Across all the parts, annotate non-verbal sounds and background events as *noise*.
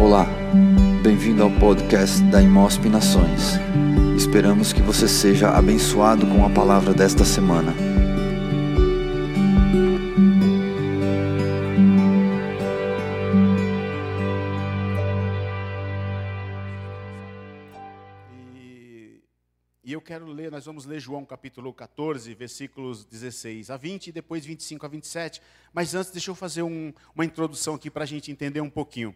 Olá, bem-vindo ao podcast da Imosp Nações. Esperamos que você seja abençoado com a palavra desta semana. E, e eu quero ler, nós vamos ler João capítulo 14, versículos 16 a 20 e depois 25 a 27. Mas antes, deixa eu fazer um- uma introdução aqui para a gente entender um pouquinho.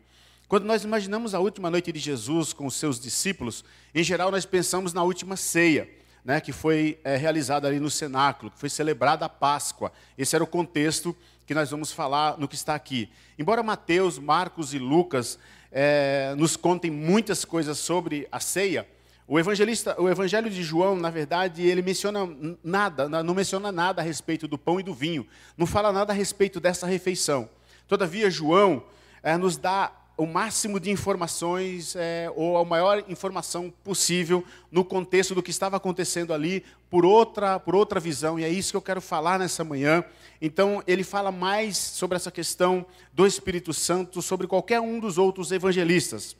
Quando nós imaginamos a última noite de Jesus com os seus discípulos, em geral nós pensamos na última ceia, né, que foi eh, realizada ali no cenáculo, que foi celebrada a Páscoa. Esse era o contexto que nós vamos falar no que está aqui. Embora Mateus, Marcos e Lucas eh, nos contem muitas coisas sobre a ceia, o evangelista, o Evangelho de João, na verdade, ele menciona nada, não menciona nada a respeito do pão e do vinho, não fala nada a respeito dessa refeição. Todavia, João eh, nos dá o máximo de informações, eh, ou a maior informação possível no contexto do que estava acontecendo ali, por outra, por outra visão, e é isso que eu quero falar nessa manhã. Então, ele fala mais sobre essa questão do Espírito Santo, sobre qualquer um dos outros evangelistas.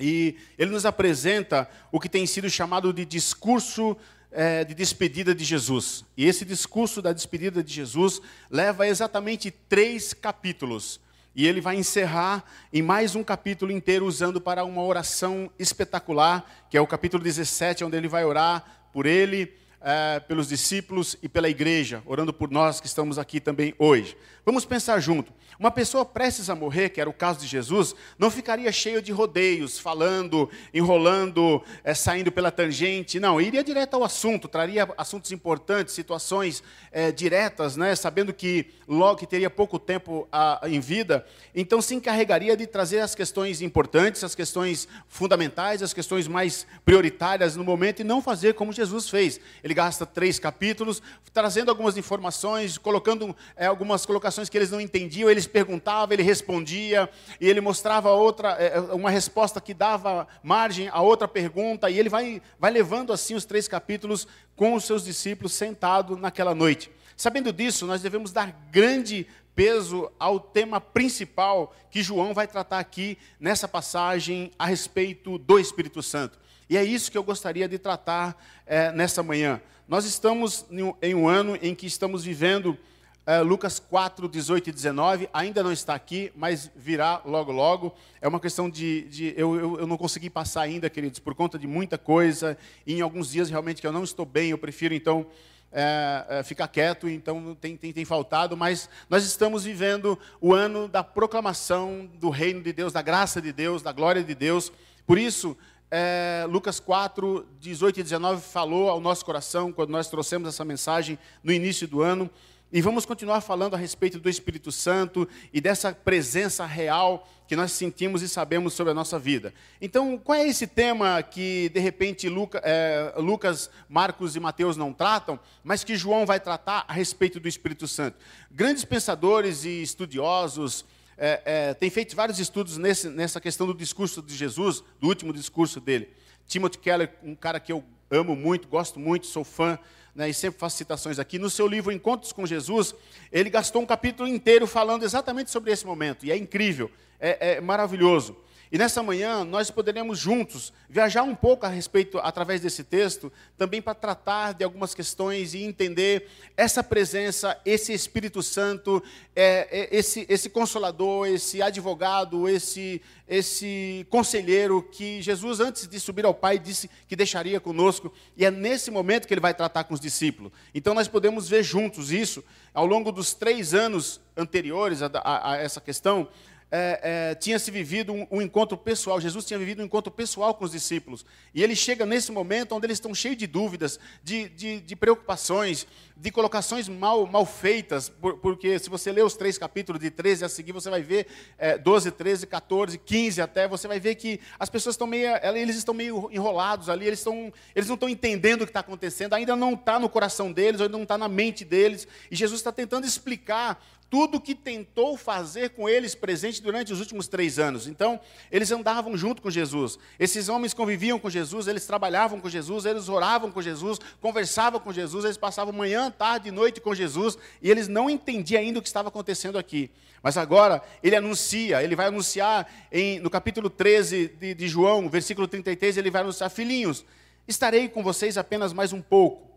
E ele nos apresenta o que tem sido chamado de discurso eh, de despedida de Jesus. E esse discurso da despedida de Jesus leva exatamente três capítulos. E ele vai encerrar em mais um capítulo inteiro usando para uma oração espetacular, que é o capítulo 17, onde ele vai orar por ele, eh, pelos discípulos e pela igreja, orando por nós que estamos aqui também hoje. Vamos pensar junto. Uma pessoa prestes a morrer, que era o caso de Jesus, não ficaria cheio de rodeios, falando, enrolando, eh, saindo pela tangente. Não, iria direto ao assunto, traria assuntos importantes, situações eh, diretas, né, sabendo que logo teria pouco tempo ah, em vida. Então se encarregaria de trazer as questões importantes, as questões fundamentais, as questões mais prioritárias no momento e não fazer como Jesus fez. Ele gasta três capítulos, trazendo algumas informações, colocando eh, algumas colocações que eles não entendiam, eles perguntavam, ele respondia, e ele mostrava outra, eh, uma resposta que dava margem a outra pergunta, e ele vai, vai levando assim os três capítulos com os seus discípulos sentado naquela noite. Sabendo disso, nós devemos dar grande peso ao tema principal que João vai tratar aqui nessa passagem a respeito do Espírito Santo. E é isso que eu gostaria de tratar eh, nessa manhã. Nós estamos em um, ano em que estamos vivendo eh, Lucas 4, 18 e 19, ainda não está aqui, mas virá logo, logo. É uma questão de. de eu, eu, eu não consegui passar ainda, queridos, por conta de muita coisa. E em alguns dias realmente que eu não estou bem, eu prefiro então é, é, ficar quieto, então tem, tem, tem faltado, mas nós estamos vivendo o ano da proclamação do reino de Deus, da graça de Deus, da glória de Deus. Por isso, é, Lucas 4, 18 e 19 falou ao nosso coração quando nós trouxemos essa mensagem no início do ano. E vamos continuar falando a respeito do Espírito Santo e dessa presença real que nós sentimos e sabemos sobre a nossa vida. Então, qual é esse tema que, de repente, Luca, é, Lucas, Marcos e Mateus não tratam, mas que João vai tratar a respeito do Espírito Santo? Grandes pensadores e estudiosos é, é, têm feito vários estudos nesse, nessa questão do discurso de Jesus, do último discurso dele. Timothy Keller, um cara que eu amo muito, gosto muito, sou fã, né, e sempre faço citações aqui, no seu livro Encontros com Jesus, ele gastou um capítulo inteiro falando exatamente sobre esse momento, e é incrível, é, é maravilhoso. E nessa manhã nós poderemos juntos viajar um pouco a respeito, através desse texto, também para tratar de algumas questões e entender essa presença, esse Espírito Santo, é, é, esse, esse consolador, esse advogado, esse, esse conselheiro que Jesus, antes de subir ao Pai, disse que deixaria conosco. E é nesse momento que ele vai tratar com os discípulos. Então nós podemos ver juntos isso ao longo dos três anos anteriores a, a, a essa questão é, é, tinha se vivido um, um, encontro pessoal, Jesus tinha vivido um encontro pessoal com os discípulos. E ele chega nesse momento onde eles estão cheios de dúvidas, de, de, de preocupações, de colocações mal, mal feitas, por, porque se você ler os três capítulos de 13 a seguir, você vai ver é, 12, 13, 14, 15 até, você vai ver que as pessoas estão meio, eles estão meio enrolados ali, eles, estão, eles não estão entendendo o que está acontecendo, ainda não está no coração deles, ainda não está na mente deles, e Jesus está tentando explicar tudo que tentou fazer com eles presente durante os últimos três anos. Então, eles andavam junto com Jesus. Esses homens conviviam com Jesus, eles trabalhavam com Jesus, eles oravam com Jesus, conversavam com Jesus, eles passavam manhã, tarde e noite com Jesus, e eles não entendiam ainda o que estava acontecendo aqui. Mas agora, ele anuncia, ele vai anunciar em, no capítulo 13 de, de João, versículo 33, ele vai anunciar: Filhinhos, estarei com vocês apenas mais um pouco.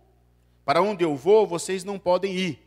Para onde eu vou, vocês não podem ir.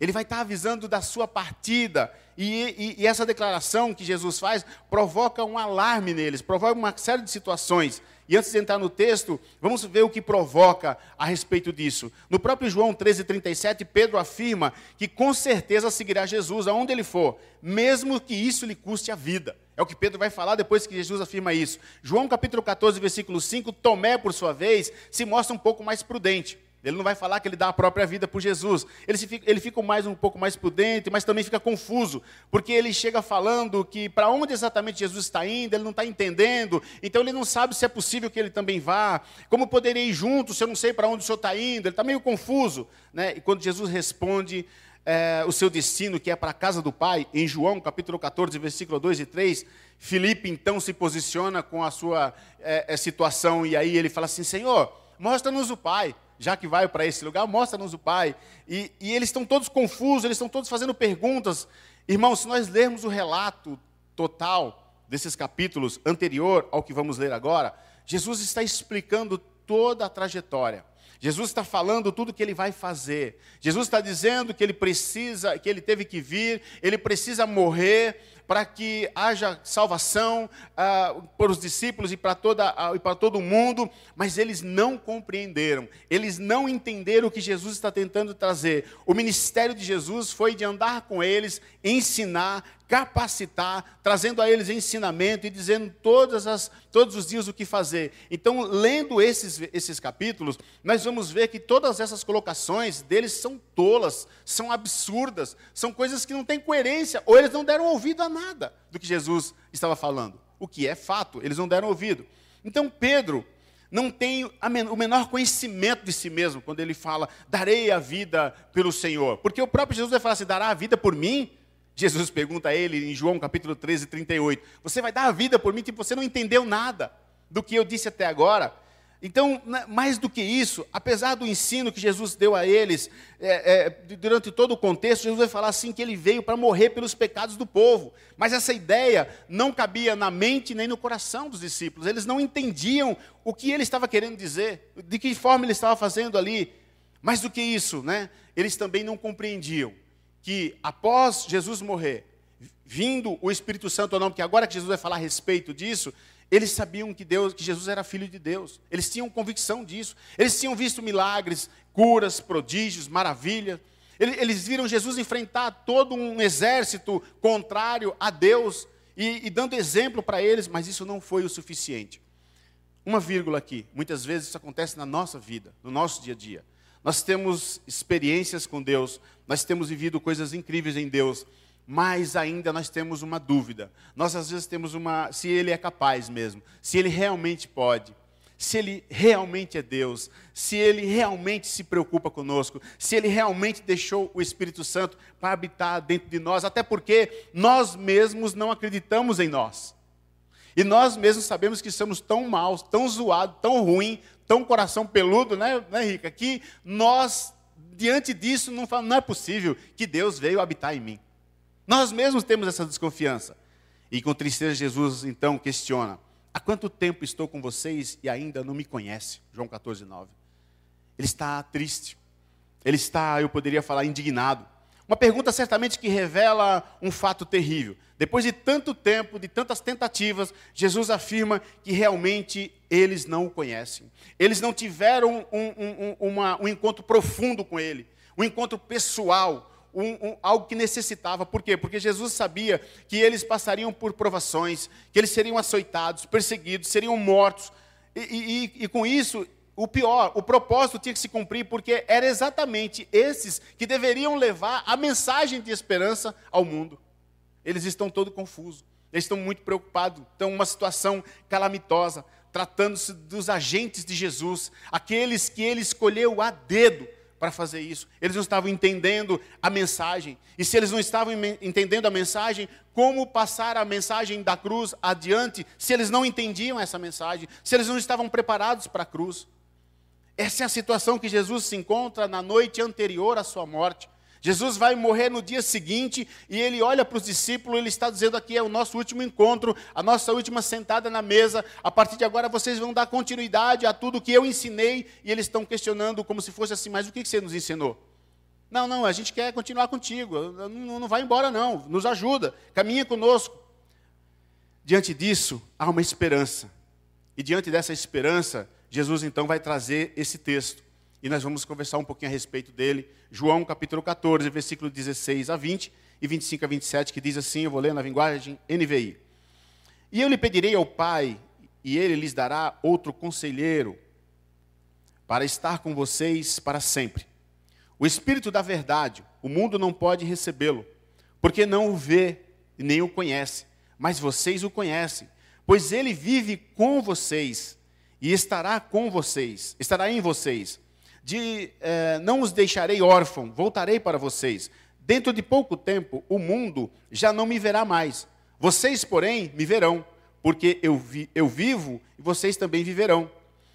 Ele vai estar avisando da sua partida. E, e, e, essa declaração que Jesus faz provoca um alarme neles, provoca uma série de situações. E antes de entrar no texto, vamos ver o que provoca a respeito disso. No próprio João 13,37, Pedro afirma que com certeza seguirá Jesus aonde ele for, mesmo que isso lhe custe a vida. É o que Pedro vai falar depois que Jesus afirma isso. João capítulo 14, versículo 5, Tomé, por sua vez, se mostra um pouco mais prudente. Ele não vai falar que ele dá a própria vida por Jesus. Ele, fica, ele fica mais um pouco mais prudente, mas também fica confuso, porque ele chega falando que para onde exatamente Jesus está indo, ele não está entendendo, então ele não sabe se é possível que ele também vá. Como poderia ir junto se eu não sei para onde o senhor está indo? Ele está meio confuso. Né? E quando Jesus responde é, o seu destino, que é para a casa do Pai, em João capítulo 14, versículo 2 e 3, Filipe então se posiciona com a sua é, situação, e aí ele fala assim: Senhor, mostra-nos o Pai já que vai para esse lugar, mostra-nos o Pai. E, e eles estão todos confusos, eles estão todos fazendo perguntas. Irmãos, se nós lermos o relato total desses capítulos anterior ao que vamos ler agora, Jesus está explicando toda a trajetória. Jesus está falando tudo que ele vai fazer. Jesus está dizendo que ele precisa, que ele teve que vir, ele precisa morrer, para que haja salvação ah, para os discípulos e para, toda, ah, e para todo mundo, mas eles não compreenderam, eles não entenderam o que Jesus está tentando trazer. O ministério de Jesus foi de andar com eles, ensinar, capacitar, trazendo a eles ensinamento e dizendo todas as, todos os dias o que fazer. Então, lendo esses, esses capítulos, nós vamos ver que todas essas colocações deles são tolas, são absurdas, são coisas que não têm coerência, ou eles não deram ouvido a nada do que Jesus estava falando. O que é fato, eles não deram ouvido. Então, Pedro não tem o menor conhecimento de si mesmo quando ele fala, darei a vida pelo Senhor. Porque o próprio Jesus vai falar assim: dará a vida por mim? Jesus pergunta a ele em João capítulo 13, 38. Você vai dar a vida por mim, tipo, você não entendeu nada do que eu disse até agora. Então, né, mais do que isso, apesar do ensino que Jesus deu a eles, é, é, durante todo o contexto, Jesus vai falar assim que ele veio para morrer pelos pecados do povo. Mas essa ideia não cabia na mente nem no coração dos discípulos. Eles não entendiam o que ele estava querendo dizer, de que forma ele estava fazendo ali. Mais do que isso, né, eles também não compreendiam que após Jesus morrer, vindo o Espírito Santo ou não, porque agora que Jesus vai falar a respeito disso, eles sabiam que Deus, que Jesus era filho de Deus. Eles tinham convicção disso. Eles tinham visto milagres, curas, prodígios, maravilhas. Eles viram Jesus enfrentar todo um exército contrário a Deus e, e dando exemplo para eles, mas isso não foi o suficiente. Uma vírgula aqui. Muitas vezes isso acontece na nossa vida, no nosso dia a dia. Nós temos experiências com Deus, nós temos vivido coisas incríveis em Deus, mas ainda nós temos uma dúvida. Nós às vezes temos uma, se ele é capaz mesmo, se ele realmente pode, se ele realmente é Deus, se ele realmente se preocupa conosco, se ele realmente deixou o Espírito Santo para habitar dentro de nós, até porque nós mesmos não acreditamos em nós. E nós mesmos sabemos que somos tão maus, tão zoados, tão ruim, tão coração peludo, né, né Rica? Que nós, diante disso, não, não é possível que Deus veio habitar em mim. Nós mesmos temos essa desconfiança. E com tristeza, Jesus então questiona: Há quanto tempo estou com vocês e ainda não me conhece? João 14, 9. Ele está triste. Ele está, eu poderia falar, indignado. Uma pergunta certamente que revela um fato terrível. Depois de tanto tempo, de tantas tentativas, Jesus afirma que realmente eles não o conhecem. Eles não tiveram um, um, uma, um encontro profundo com ele, um encontro pessoal, um, algo que necessitava. Por quê? Porque Jesus sabia que eles passariam por provações, que eles seriam açoitados, perseguidos, seriam mortos. E, e, e com isso, o pior, o propósito tinha que se cumprir, porque era exatamente esses que deveriam levar a mensagem de esperança ao mundo. Eles estão todos confusos, eles estão muito preocupados, estão uma situação calamitosa, tratando-se dos agentes de Jesus, aqueles que ele escolheu a dedo para fazer isso. Eles não estavam entendendo a mensagem. E se eles não estavam entendendo a mensagem, como passar a mensagem da cruz adiante se eles não entendiam essa mensagem, se eles não estavam preparados para a cruz? Essa é a situação que Jesus se encontra na noite anterior à sua morte. Jesus vai morrer no dia seguinte e ele olha para os discípulos, ele está dizendo aqui é o nosso último encontro, a nossa última sentada na mesa. A partir de agora vocês vão dar continuidade a tudo que eu ensinei e eles estão questionando como se fosse assim, mas o que você nos ensinou? Não, não, a gente quer continuar contigo, não, não vai embora não, nos ajuda, caminha conosco. Diante disso, há uma esperança. E diante dessa esperança, Jesus então vai trazer esse texto e nós vamos conversar um pouquinho a respeito dele. João capítulo 14, versículo 16 a 20 e 25 a 27, que diz assim, eu vou ler na linguagem NVI. E eu lhe pedirei ao Pai, e ele lhes dará outro conselheiro, para estar com vocês para sempre. O Espírito da verdade, o mundo não pode recebê-lo, porque não o vê e nem o conhece, mas vocês o conhecem, pois ele vive com vocês e estará com vocês, estará em vocês de eh, não os deixarei órfão, voltarei para vocês. Dentro de pouco tempo, o mundo já não me verá mais. Vocês, porém, me verão, porque eu, vi, eu vivo e vocês também viverão.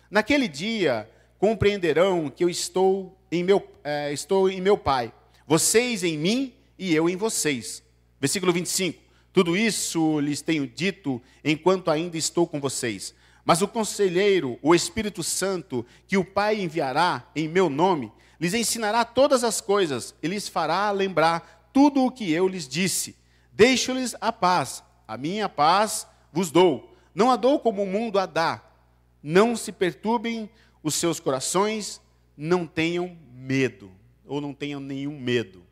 Naquele dia, compreenderão que eu estou em meu, eh, estou em meu Pai, vocês em mim e eu em vocês. Versículo 25. Tudo isso lhes tenho dito enquanto ainda estou com vocês. Mas o conselheiro, o Espírito Santo, que o Pai enviará em meu nome, lhes ensinará todas as coisas e lhes fará lembrar tudo o que eu lhes disse. Deixo-lhes a paz, a minha paz vos dou. Não a dou como o mundo a dá. Não se perturbem os seus corações, não tenham medo, ou não tenham nenhum medo.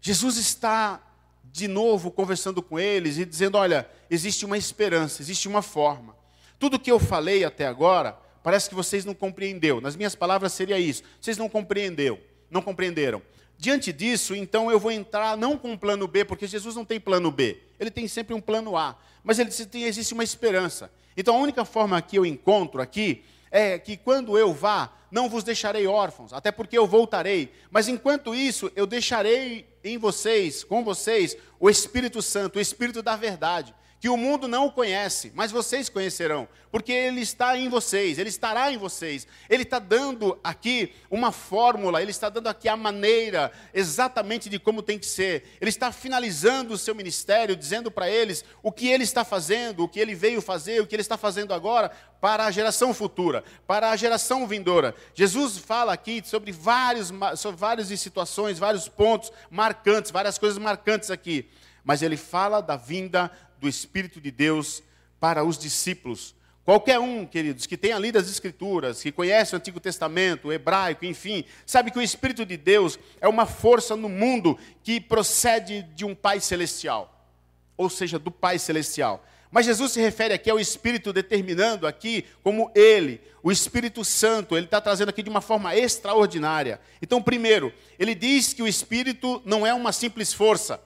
Jesus está de novo conversando com eles e dizendo: olha, existe uma esperança, existe uma forma. Tudo que eu falei até agora, parece que vocês não compreenderam. Nas minhas palavras seria isso. Vocês não compreenderam, não compreenderam. Diante disso, então eu vou entrar não com um plano B, porque Jesus não tem plano B. Ele tem sempre um plano A. Mas ele tem, existe uma esperança. Então a única forma que eu encontro aqui é que quando eu vá, não vos deixarei órfãos, até porque eu voltarei. Mas enquanto isso, eu deixarei em vocês, com vocês, o Espírito Santo, o Espírito da verdade que o mundo não o conhece, mas vocês conhecerão, porque ele está em vocês, ele estará em vocês. Ele está dando aqui uma fórmula, ele está dando aqui a maneira exatamente de como tem que ser. Ele está finalizando o seu ministério, dizendo para eles o que ele está fazendo, o que ele veio fazer, o que ele está fazendo agora para a geração futura, para a geração vindoura. Jesus fala aqui sobre vários, sobre várias situações, vários pontos marcantes, várias coisas marcantes aqui. Mas ele fala da vinda do Espírito de Deus para os discípulos. Qualquer um, queridos, que tenha lido as Escrituras, que conhece o Antigo Testamento, o hebraico, enfim, sabe que o Espírito de Deus é uma força no mundo que procede de um Pai Celestial, ou seja, do Pai Celestial. Mas Jesus se refere aqui ao Espírito determinando aqui como Ele, o Espírito Santo, Ele está trazendo aqui de uma forma extraordinária. Então, primeiro, Ele diz que o Espírito não é uma simples força,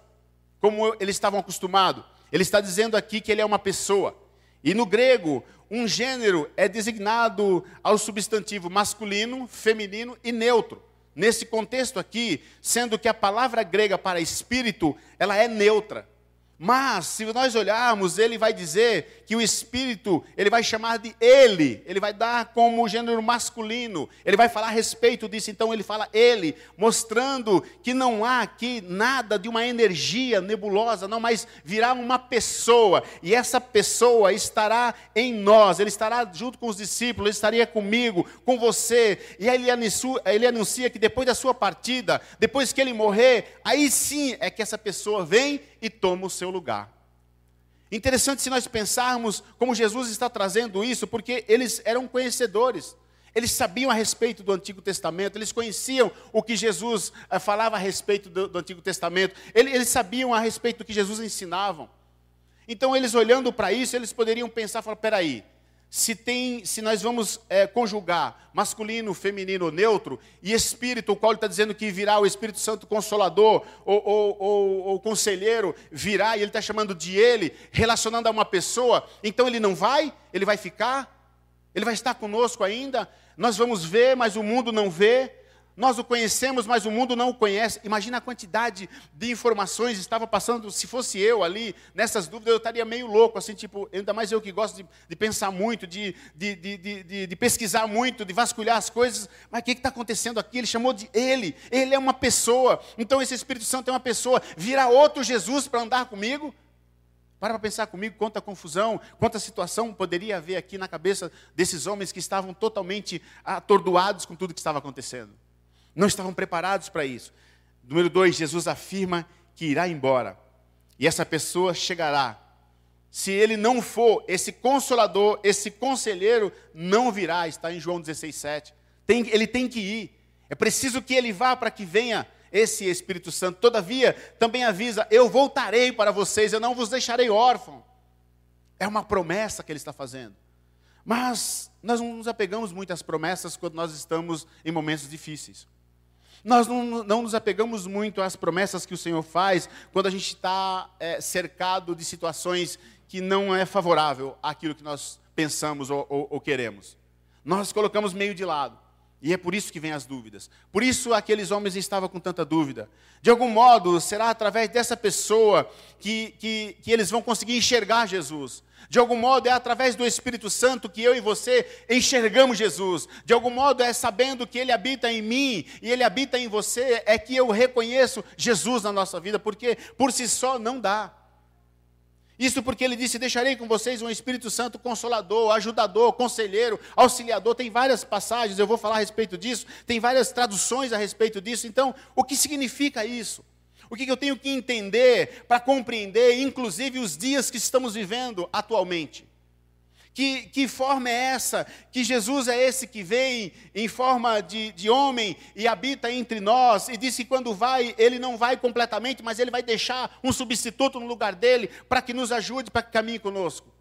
como eles estavam acostumados. Ele está dizendo aqui que ele é uma pessoa. E no grego, um gênero é designado ao substantivo masculino, feminino e neutro. Nesse contexto aqui, sendo que a palavra grega para espírito, ela é neutra. Mas, se nós olharmos, ele vai dizer que o Espírito, ele vai chamar de ele, ele vai dar como gênero masculino, ele vai falar a respeito disso, então ele fala ele, mostrando que não há aqui nada de uma energia nebulosa, não, mas virá uma pessoa, e essa pessoa estará em nós, ele estará junto com os discípulos, ele estaria comigo, com você, e ele anuncia, ele anuncia que depois da sua partida, depois que ele morrer, aí sim é que essa pessoa vem e toma o seu lugar. Interessante se nós pensarmos como Jesus está trazendo isso, porque eles eram conhecedores. Eles sabiam a respeito do Antigo Testamento, eles conheciam o que Jesus eh, falava a respeito do, do Antigo Testamento, eles, eles, sabiam a respeito do que Jesus ensinava. Então, eles olhando para isso, eles poderiam pensar: falar, peraí, se, tem, se nós vamos é, conjugar masculino, feminino, neutro, e espírito, o qual ele está dizendo que virá o Espírito Santo Consolador, ou, ou, ou, ou conselheiro, virá, e ele está chamando de ele, relacionando a uma pessoa, então ele não vai? Ele vai ficar? Ele vai estar conosco ainda? Nós vamos ver, mas o mundo não vê? Nós o conhecemos, mas o mundo não o conhece. Imagina a quantidade de informações estava passando. Se fosse eu ali, nessas dúvidas, eu estaria meio louco, assim, tipo, ainda mais eu que gosto de, de pensar muito, de, de, de, de, pesquisar muito, de vasculhar as coisas. Mas o que está acontecendo aqui? Ele chamou de ele. Ele é uma pessoa. Então esse Espírito Santo é uma pessoa. Vira outro Jesus para andar comigo? Para para pensar comigo quanta confusão, quanta situação poderia haver aqui na cabeça desses homens que estavam totalmente atordoados com tudo que estava acontecendo. Não estavam preparados para isso. Número dois, Jesus afirma que irá embora. E essa pessoa chegará. Se ele não for, esse consolador, esse conselheiro, não virá. Está em João 16, 7. Tem, ele tem que ir. É preciso que ele vá para que venha esse Espírito Santo. Todavia, também avisa: eu voltarei para vocês, eu não vos deixarei órfão. É uma promessa que ele está fazendo. Mas nós não nos apegamos muito às promessas quando nós estamos em momentos difíceis. Nós não, não nos apegamos muito às promessas que o Senhor faz quando a gente está é, cercado de situações que não é favorável àquilo que nós pensamos ou, ou, ou queremos. Nós colocamos meio de lado. E é por isso que vem as dúvidas. Por isso aqueles homens estavam com tanta dúvida. De algum modo, será através dessa pessoa que, que, que eles vão conseguir enxergar Jesus. De algum modo, é através do Espírito Santo que eu e você enxergamos Jesus. De algum modo, é sabendo que Ele habita em mim e Ele habita em você, é que eu reconheço Jesus na nossa vida, porque por si só não dá. Isso porque ele disse: Deixarei com vocês um Espírito Santo consolador, ajudador, conselheiro, auxiliador. Tem várias passagens, eu vou falar a respeito disso, tem várias traduções a respeito disso. Então, o que significa isso? O que eu tenho que entender para compreender, inclusive, os dias que estamos vivendo atualmente? Que, que forma é essa? Que Jesus é esse que vem em forma de, de homem e habita entre nós, e disse que quando vai, ele não vai completamente, mas ele vai deixar um substituto no lugar dele para que nos ajude, para que caminhe conosco.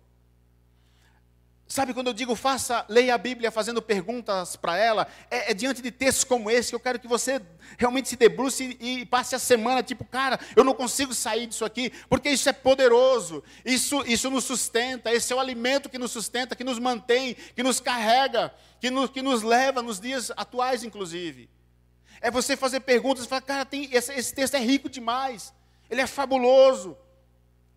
Sabe quando eu digo faça, leia a Bíblia fazendo perguntas para ela, é, é, diante de textos como esse que eu quero que você realmente se debruce e, e, passe a semana, tipo, cara, eu não consigo sair disso aqui, porque isso é poderoso, isso, isso nos sustenta, esse é o alimento que nos sustenta, que nos mantém, que nos carrega, que nos, que nos leva nos dias atuais, inclusive. É você fazer perguntas e falar, cara, tem, esse, esse texto é rico demais, ele é fabuloso.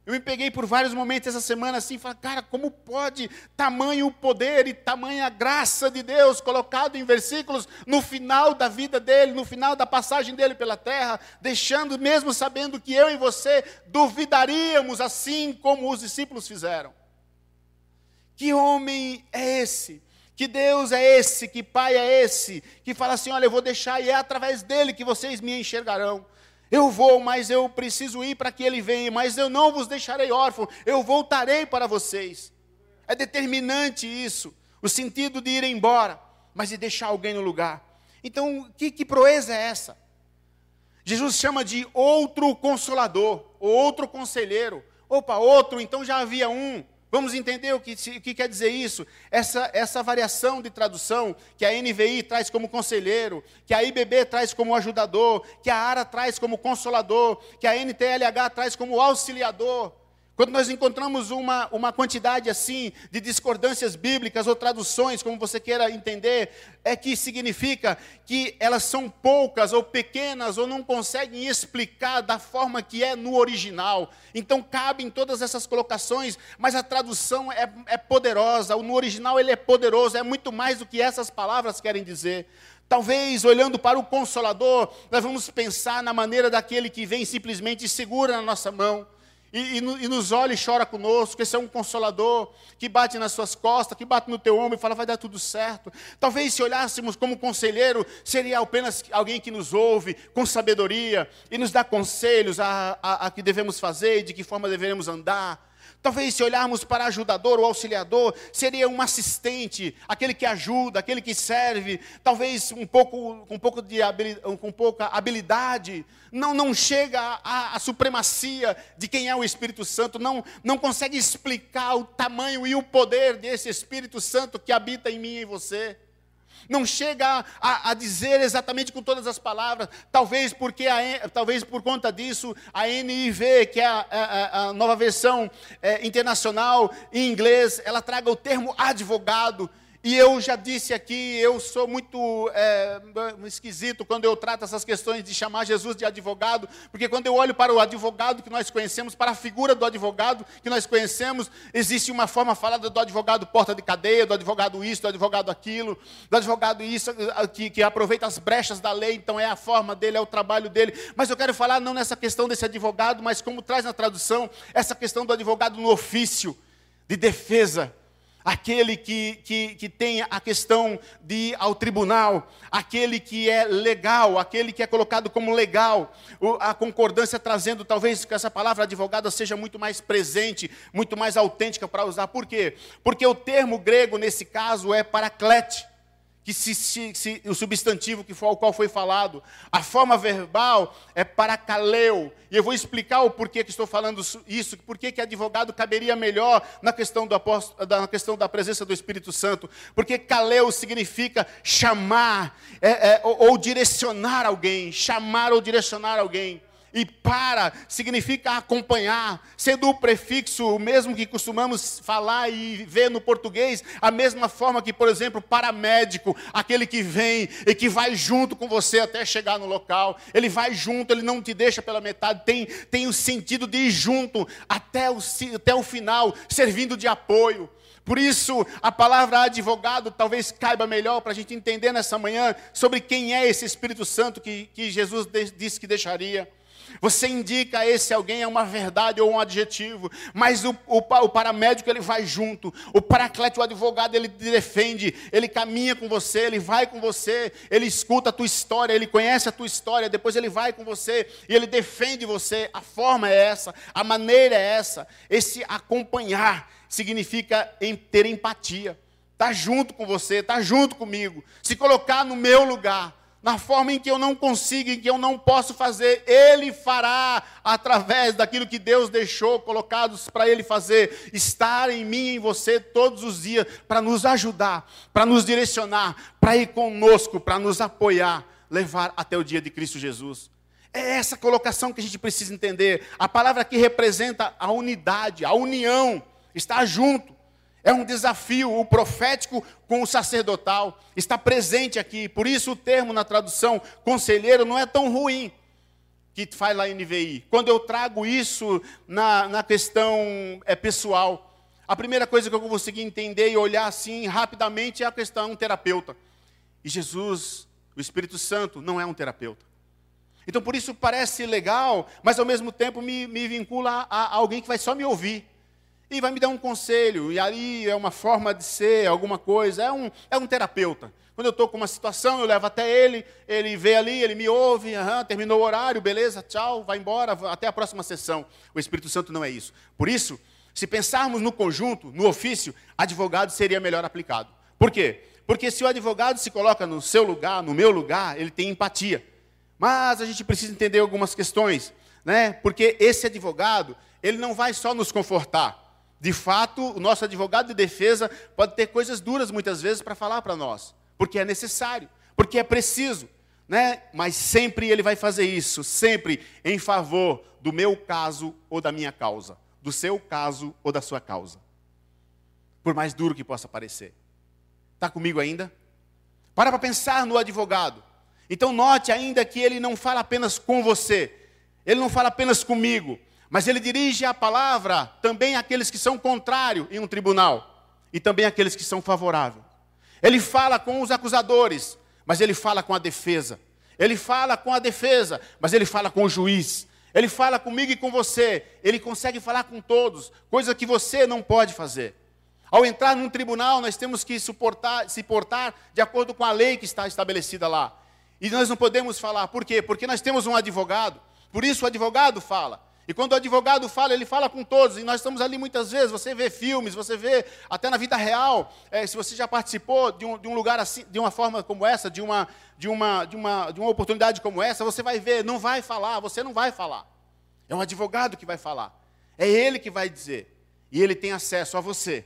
Eu me peguei por vários momentos essa semana assim, falei, cara, como pode tamanho poder e tamanha graça de Deus colocado em versículos no final da vida dele, no final da passagem dele pela terra, deixando mesmo sabendo que eu e você duvidaríamos assim como os discípulos fizeram. Que homem é esse? Que Deus é esse? Que Pai é esse? Que fala assim: olha, eu vou deixar e é através dele que vocês me enxergarão. Eu vou, mas eu preciso ir para que ele venha, mas eu não vos deixarei órfão, eu voltarei para vocês. É determinante isso, o sentido de ir embora, mas de deixar alguém no lugar. Então, que, que proeza é essa? Jesus chama de outro consolador, outro conselheiro. Opa, outro, então já havia um. Vamos entender o que, o que, quer dizer isso? Essa, essa variação de tradução que a NVI traz como conselheiro, que a IBB traz como ajudador, que a ARA traz como consolador, que a NTLH traz como auxiliador. Quando nós encontramos uma, uma quantidade assim de discordâncias bíblicas ou traduções, como você queira entender, é que significa que elas são poucas ou pequenas ou não conseguem explicar da forma que é no original. Então cabem todas essas colocações, mas a tradução é, é poderosa, no original ele é poderoso, é muito mais do que essas palavras querem dizer. Talvez, olhando para o Consolador, nós vamos pensar na maneira daquele que vem simplesmente e segura na nossa mão e, e, e, nos olha e chora conosco, esse é um consolador que bate nas suas costas, que bate no teu ombro e fala, vai dar tudo certo. Talvez se olhássemos como conselheiro, seria apenas alguém que nos ouve com sabedoria e nos dá conselhos a, a, a que devemos fazer e de que forma devemos andar. Talvez se olharmos para ajudador ou auxiliador, seria um assistente, aquele que ajuda, aquele que serve, talvez um pouco, um pouco de com pouca habilidade, não, não chega à, à supremacia de quem é o Espírito Santo, não, não consegue explicar o tamanho e o poder desse Espírito Santo que habita em mim e em você não chega a, a, dizer exatamente com todas as palavras, talvez porque a, talvez por conta disso a NIV, que é a, a, a nova versão é, internacional em inglês, ela traga o termo advogado E eu já disse aqui, eu sou muito é, esquisito quando eu trato essas questões de chamar Jesus de advogado, porque quando eu olho para o advogado que nós conhecemos, para a figura do advogado que nós conhecemos, existe uma forma falada do advogado porta de cadeia, do advogado isso, do advogado aquilo, do advogado isso, que, que aproveita as brechas da lei, então é a forma dele, é o trabalho dele. Mas eu quero falar não nessa questão desse advogado, mas como traz na tradução, essa questão do advogado no ofício de defesa aquele que, que, que tem a questão de ir ao tribunal, aquele que é legal, aquele que é colocado como legal, a concordância trazendo, talvez que essa palavra advogada seja muito mais presente, muito mais autêntica para usar. Por quê? Porque o termo grego nesse caso é paraclete que se, se, se, o substantivo que foi, ao qual foi falado. A forma verbal é paracaleu. E eu vou explicar o porquê que estou falando isso, porquê que advogado caberia melhor na questão, do apóstolo, na questão da presença do Espírito Santo. Porque caleu significa chamar é, é, ou, ou direcionar alguém, chamar ou direcionar alguém. E para significa acompanhar, sendo o prefixo o mesmo que costumamos falar e ver no português, a mesma forma que, por exemplo, paramédico, aquele que vem e que vai junto com você até chegar no local. Ele vai junto, ele não te deixa pela metade, tem, tem o sentido de ir junto até o, até o final, servindo de apoio. Por isso, a palavra advogado talvez caiba melhor para a gente entender nessa manhã sobre quem é esse Espírito Santo que, que Jesus disse que deixaria. Você indica a esse alguém é uma verdade ou um adjetivo, mas o, o, o paramédico ele vai junto, o paraclete, o advogado, ele te defende, ele caminha com você, ele vai com você, ele escuta a tua história, ele conhece a tua história, depois ele vai com você e ele defende você. A forma é essa, a maneira é essa. Esse acompanhar significa ter empatia, estar tá junto com você, estar tá junto comigo, se colocar no meu lugar na forma em que eu não consigo, em que eu não posso fazer, Ele fará através daquilo que Deus deixou colocados para Ele fazer, estar em mim e em você todos os dias, para nos ajudar, para nos direcionar, para ir conosco, para nos apoiar, levar até o dia de Cristo Jesus. É essa colocação que a gente precisa entender. A palavra aqui representa a unidade, a união, estar junto. É um desafio, o profético com o sacerdotal. Está presente aqui. Por isso o termo na tradução conselheiro não é tão ruim que faz lá NVI. Quando eu trago isso na, na questão é, pessoal, a primeira coisa que eu vou conseguir entender e olhar assim rapidamente é a questão um terapeuta. E Jesus, o Espírito Santo, não é um terapeuta. Então por isso parece legal, mas ao mesmo tempo me, me vincula a, a alguém que vai só me ouvir e vai me dar um conselho, e ali é uma forma de ser, alguma coisa, é um, é um terapeuta. Quando eu estou com uma situação, eu levo até ele, ele vê ali, ele me ouve, aham, terminou o horário, beleza, tchau, vai embora, até a próxima sessão. O Espírito Santo não é isso. Por isso, se pensarmos no conjunto, no ofício, advogado seria melhor aplicado. Por quê? Porque se o advogado se coloca no seu lugar, no meu lugar, ele tem empatia. Mas a gente precisa entender algumas questões, né? Porque esse advogado, ele não vai só nos confortar. De fato, o nosso advogado de defesa pode ter coisas duras muitas vezes para falar para nós, porque é necessário, porque é preciso, né? Mas sempre ele vai fazer isso, sempre em favor do meu caso ou da minha causa, do seu caso ou da sua causa. Por mais duro que possa parecer. Está comigo ainda? Para para pensar no advogado. Então note ainda que ele não fala apenas com você, ele não fala apenas comigo, mas ele dirige a palavra também àqueles que são contrários em um tribunal e também àqueles que são favoráveis. Ele fala com os acusadores, mas ele fala com a defesa. Ele fala com a defesa, mas ele fala com o juiz. Ele fala comigo e com você. Ele consegue falar com todos, coisa que você não pode fazer. Ao entrar num tribunal, nós temos que suportar, se portar de acordo com a lei que está estabelecida lá. E nós não podemos falar. Por quê? Porque nós temos um advogado. Por isso o advogado fala. E quando o advogado fala, ele fala com todos. E nós estamos ali muitas vezes. Você vê filmes, você vê até na vida real. É, se você já participou de um, de um, lugar assim, de uma forma como essa, de uma, de, uma, de, uma, de uma oportunidade como essa, você vai ver, não vai falar, você não vai falar. É um advogado que vai falar. É ele que vai dizer. E ele tem acesso a você.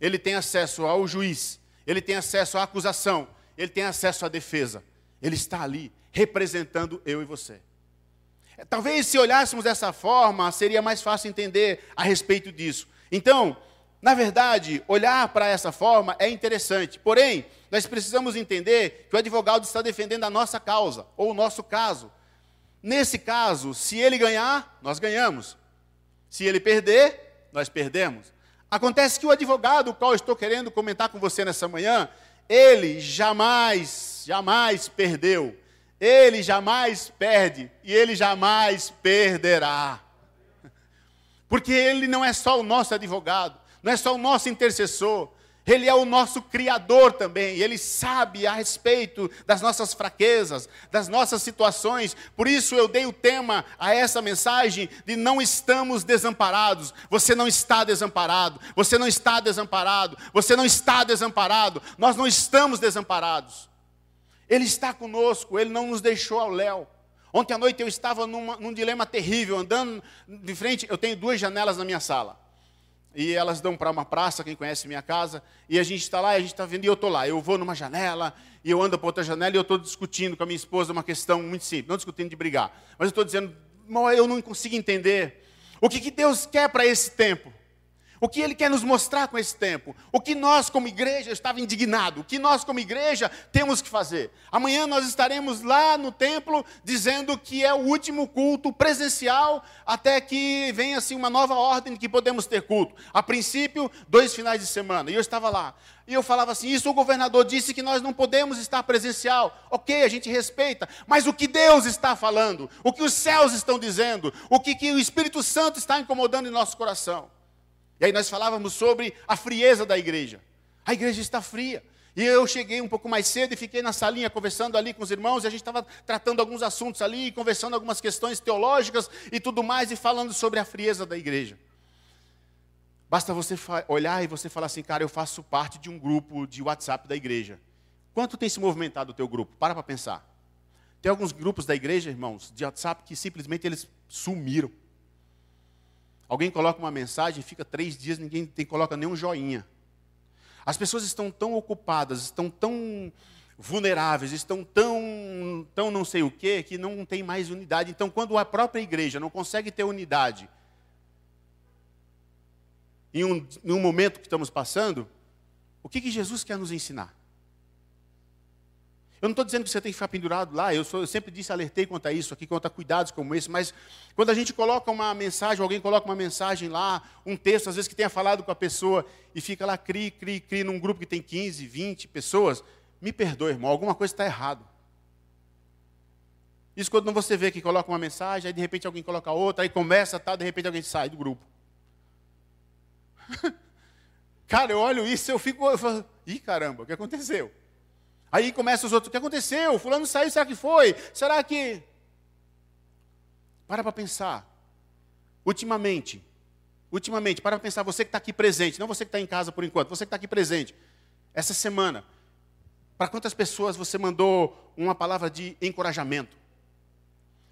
Ele tem acesso ao juiz. Ele tem acesso à acusação. Ele tem acesso à defesa. Ele está ali representando eu e você. Talvez se olhássemos dessa forma, seria mais fácil entender a respeito disso. Então, Na verdade, olhar para essa forma é interessante. Porém, nós precisamos entender que o advogado está defendendo a nossa causa, ou o nosso caso. Nesse caso, se ele ganhar, nós ganhamos. Se ele perder, nós perdemos. Acontece que o advogado, o qual estou querendo comentar com você nessa manhã, ele jamais, jamais perdeu. Ele jamais perde e ele jamais perderá. Porque ele não é só o nosso advogado, não é só o nosso intercessor, ele é o nosso Criador também, Ele sabe a respeito das nossas fraquezas, das nossas situações. Por isso eu dei o tema a essa mensagem de não estamos desamparados. Você não está desamparado, você não está desamparado, você não está desamparado, nós não estamos desamparados. Ele está conosco, Ele não nos deixou ao léu. Ontem à noite eu estava numa, num dilema terrível, andando de frente, eu tenho duas janelas na minha sala e elas dão para uma praça, quem conhece minha casa, e a gente está lá, e a gente está vendo, e eu estou lá. Eu vou numa janela, e eu ando para outra janela, e eu estou discutindo com a minha esposa uma questão muito simples, não discutindo de brigar, mas eu estou dizendo, eu não consigo entender o que, que Deus quer para esse tempo. O que ele quer nos mostrar com esse tempo? O que nós, como igreja, estava indignado, o que nós, como igreja, temos que fazer? Amanhã nós estaremos lá no templo dizendo que é o último culto presencial até que venha assim uma nova ordem que podemos ter culto. A princípio, dois finais de semana. E eu estava lá. E eu falava assim: Isso o governador disse que nós não podemos estar presencial. Ok, a gente respeita. Mas o que Deus está falando, o que os céus estão dizendo, o que, que o Espírito Santo está incomodando em nosso coração. E aí nós falávamos sobre a frieza da igreja. A igreja está fria. E eu cheguei um pouco mais cedo e fiquei na salinha conversando ali com os irmãos, e a gente estava tratando alguns assuntos ali, conversando algumas questões teológicas e tudo mais, e falando sobre a frieza da igreja. Basta você olhar e você falar assim, cara, eu faço parte de um grupo de WhatsApp da igreja. Quanto tem se movimentado o teu grupo? Para para pensar. Tem alguns grupos da igreja, irmãos, de WhatsApp que simplesmente eles sumiram. Alguém coloca uma mensagem, fica três dias, ninguém tem, coloca nenhum joinha. As pessoas estão tão ocupadas, estão tão vulneráveis, estão tão, tão não sei o quê, que não tem mais unidade. Então, quando a própria igreja não consegue ter unidade em um, em um momento que estamos passando, o que, que Jesus quer nos ensinar? Eu não estou dizendo que você tem que ficar pendurado lá, eu, sou, eu, sempre disse, alertei quanto a isso aqui, quanto a cuidados como esse, mas quando a gente coloca uma mensagem, alguém coloca uma mensagem lá, um texto, às vezes que tenha falado com a pessoa, e fica lá, cri, cri, cri, num grupo que tem 15, 20 pessoas, me perdoe, irmão, alguma coisa está errado. Isso quando você vê que coloca uma mensagem, aí de repente alguém coloca outra, aí conversa, tal, de repente alguém sai do grupo. *laughs* Cara, eu olho isso, eu fico, eu falo, ih caramba, o que aconteceu? Aí começam os outros, o que aconteceu? Fulano saiu, será que foi? Será que. Para para pensar. Ultimamente, ultimamente, para pensar, você que está aqui presente, não você que está em casa por enquanto, você que está aqui presente, essa semana, para quantas pessoas você mandou uma palavra de encorajamento?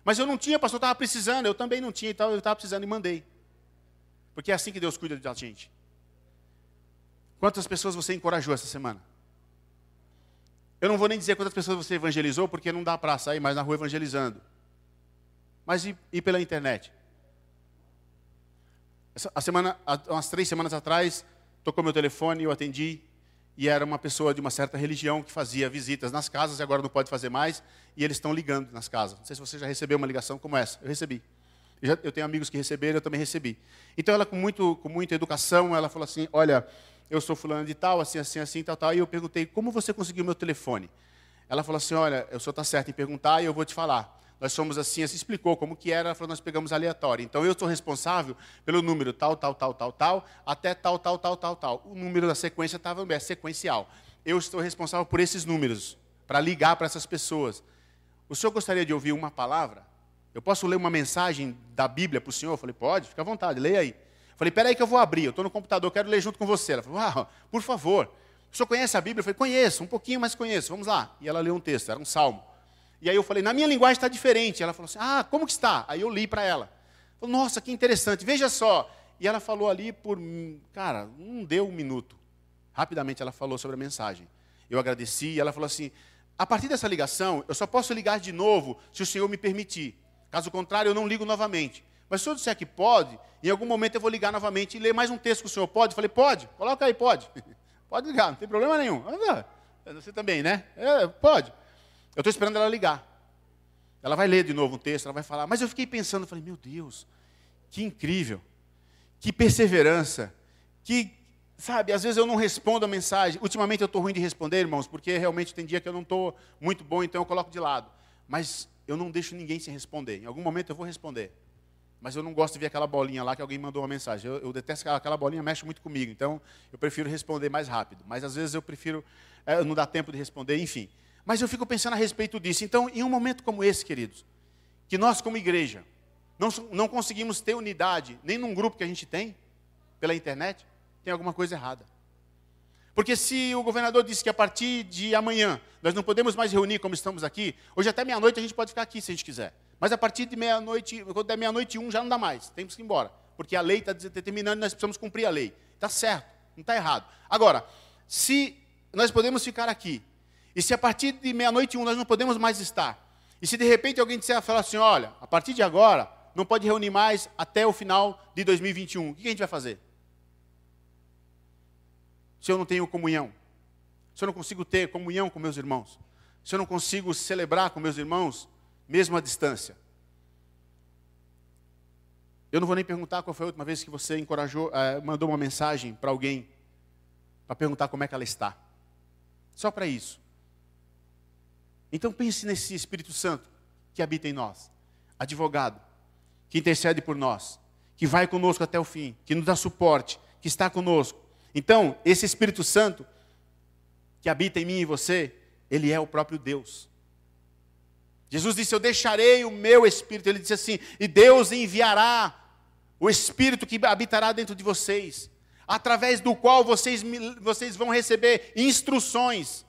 Mas eu não tinha, pastor, eu estava precisando, eu também não tinha, então eu estava precisando e mandei. Porque é assim que Deus cuida da gente. Quantas pessoas você encorajou essa semana? Eu não vou nem dizer quantas pessoas você evangelizou, porque não dá para sair mais na rua evangelizando. Mas e, e pela internet? a semana, umas três semanas atrás, tocou meu telefone, eu atendi, e era uma pessoa de uma certa religião que fazia visitas nas casas, e agora não pode fazer mais, e eles estão ligando nas casas. Não sei se você já recebeu uma ligação como essa. Eu recebi. Eu, eu tenho amigos que receberam, eu também recebi. Então ela, com, muito, com muita educação, ela falou assim, olha, eu sou fulano de tal, assim, assim, assim, tal, tal. E eu perguntei, como você conseguiu meu telefone? Ela falou assim, olha, o senhor está certo em perguntar e eu vou te falar. Nós somos assim, assim, explicou como que era, ela falou, nós pegamos aleatório. Então, eu sou responsável pelo número tal, tal, tal, tal, tal, até tal, tal, tal, tal, tal. O número da sequência estava é sequencial. Eu estou responsável por esses números, para ligar para essas pessoas. O senhor gostaria de ouvir uma palavra? Eu posso ler uma mensagem da Bíblia para o senhor? Eu falei, pode, fica à vontade, leia aí. Falei, peraí que eu vou abrir, eu estou no computador, quero ler junto com você. Ela falou, ah, por favor. O senhor conhece a Bíblia? Eu falei, conheço, um pouquinho, mas conheço, vamos lá. E ela leu um texto, era um salmo. E aí eu falei, na minha linguagem está diferente. Ela falou assim, ah, como que está? Aí eu li para ela. Falei, nossa, que interessante, veja só. E ela falou ali por, cara, não deu um minuto. Rapidamente ela falou sobre a mensagem. Eu agradeci e ela falou assim, a partir dessa ligação, eu só posso ligar de novo se o senhor me permitir. Caso contrário, eu não ligo novamente. Mas se senhor disser que pode, em algum momento eu vou ligar novamente e ler mais um texto com o senhor. Pode? Eu falei, pode. Coloca aí, pode. *laughs* pode ligar, não tem problema nenhum. Você também, né? É, pode. Eu estou esperando ela ligar. Ela vai ler de novo um texto, ela vai falar. Mas eu fiquei pensando, falei, meu Deus, que incrível, que perseverança, que, sabe, às vezes eu não respondo a mensagem. Ultimamente eu estou ruim de responder, irmãos, porque realmente tem dia que eu não estou muito bom, então eu coloco de lado. Mas eu não deixo ninguém sem responder. Em algum momento eu vou responder. Mas eu não gosto de ver aquela bolinha lá que alguém mandou uma mensagem. Eu, eu detesto aquela, aquela bolinha, mexe muito comigo. Então eu prefiro responder mais rápido. Mas às vezes eu prefiro, é, não dá tempo de responder, enfim. Mas eu fico pensando a respeito disso. Então, em um momento como esse, queridos, que nós, como igreja, não, não conseguimos ter unidade, nem num grupo que a gente tem, pela internet, tem alguma coisa errada. Porque se o governador disse que a partir de amanhã nós não podemos mais reunir como estamos aqui, hoje até meia-noite a gente pode ficar aqui se a gente quiser. Mas a partir de meia-noite, quando der meia-noite um, já não dá mais. Temos que ir embora. Porque a lei está determinando e nós precisamos cumprir a lei. Está certo, não está errado. Agora, se nós podemos ficar aqui e se a partir de meia-noite um nós não podemos mais estar, e se de repente alguém disser, falar assim, olha, a partir de agora, não pode reunir mais até o final de 2021, o que a gente vai fazer? Se eu não tenho comunhão, se eu não consigo ter comunhão com meus irmãos, se eu não consigo celebrar com meus irmãos, mesmo à distância. Eu não vou nem perguntar qual foi a última vez que você encorajou, eh, mandou uma mensagem para alguém, para perguntar como é que ela está. Só para isso. Então pense nesse Espírito Santo que habita em nós, advogado, que intercede por nós, que vai conosco até o fim, que nos dá suporte, que está conosco. Então, esse Espírito Santo que habita em mim e você, ele é o próprio Deus. Jesus disse: Eu deixarei o meu Espírito. Ele disse assim: E Deus enviará o Espírito que habitará dentro de vocês, através do qual vocês, vocês vão receber instruções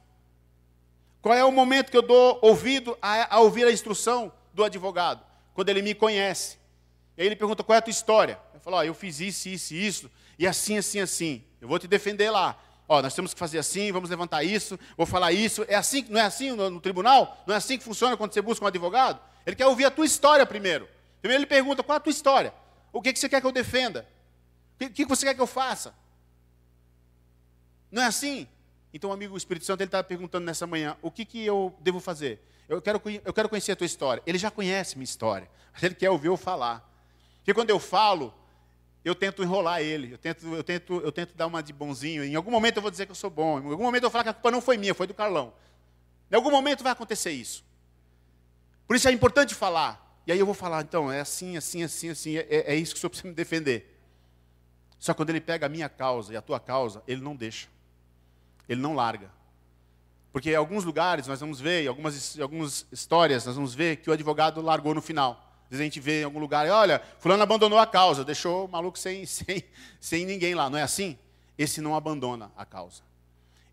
qual é o momento que eu dou ouvido a, a ouvir a instrução do advogado? Quando ele me conhece. E aí ele pergunta qual é a tua história. Eu falo, ó, eu fiz isso, isso isso, e assim, assim, assim. Eu vou te defender lá. Ó, nós temos que fazer assim, vamos levantar isso, vou falar isso. É assim, não é assim no, no tribunal? Não é assim que funciona quando você busca um advogado? Ele quer ouvir a tua história primeiro. Primeiro ele pergunta, qual é a tua história? O que, que você quer que eu defenda? O que, que você quer que eu faça? Não é assim? Então, amigo o Espírito Santo ele está perguntando nessa manhã: o que, que eu devo fazer? Eu quero, eu quero conhecer a tua história. Ele já conhece minha história, mas ele quer ouvir eu falar. Porque quando eu falo, eu tento enrolar ele, eu tento, eu tento, eu tento dar uma de bonzinho. Em algum momento eu vou dizer que eu sou bom, em algum momento eu vou falar que a culpa não foi minha, foi do Carlão. Em algum momento vai acontecer isso. Por isso é importante falar. E aí eu vou falar, então, é assim, assim, assim, assim, é, é isso que o senhor precisa me defender. Só que quando ele pega a minha causa e a tua causa, ele não deixa ele não larga. Porque em alguns lugares nós vamos ver, em algumas, algumas histórias, nós vamos ver que o advogado largou no final. Vezes a gente vê em algum lugar, olha, fulano abandonou a causa, deixou o maluco sem, *laughs* sem, sem ninguém lá. Não é assim? Esse não abandona a causa.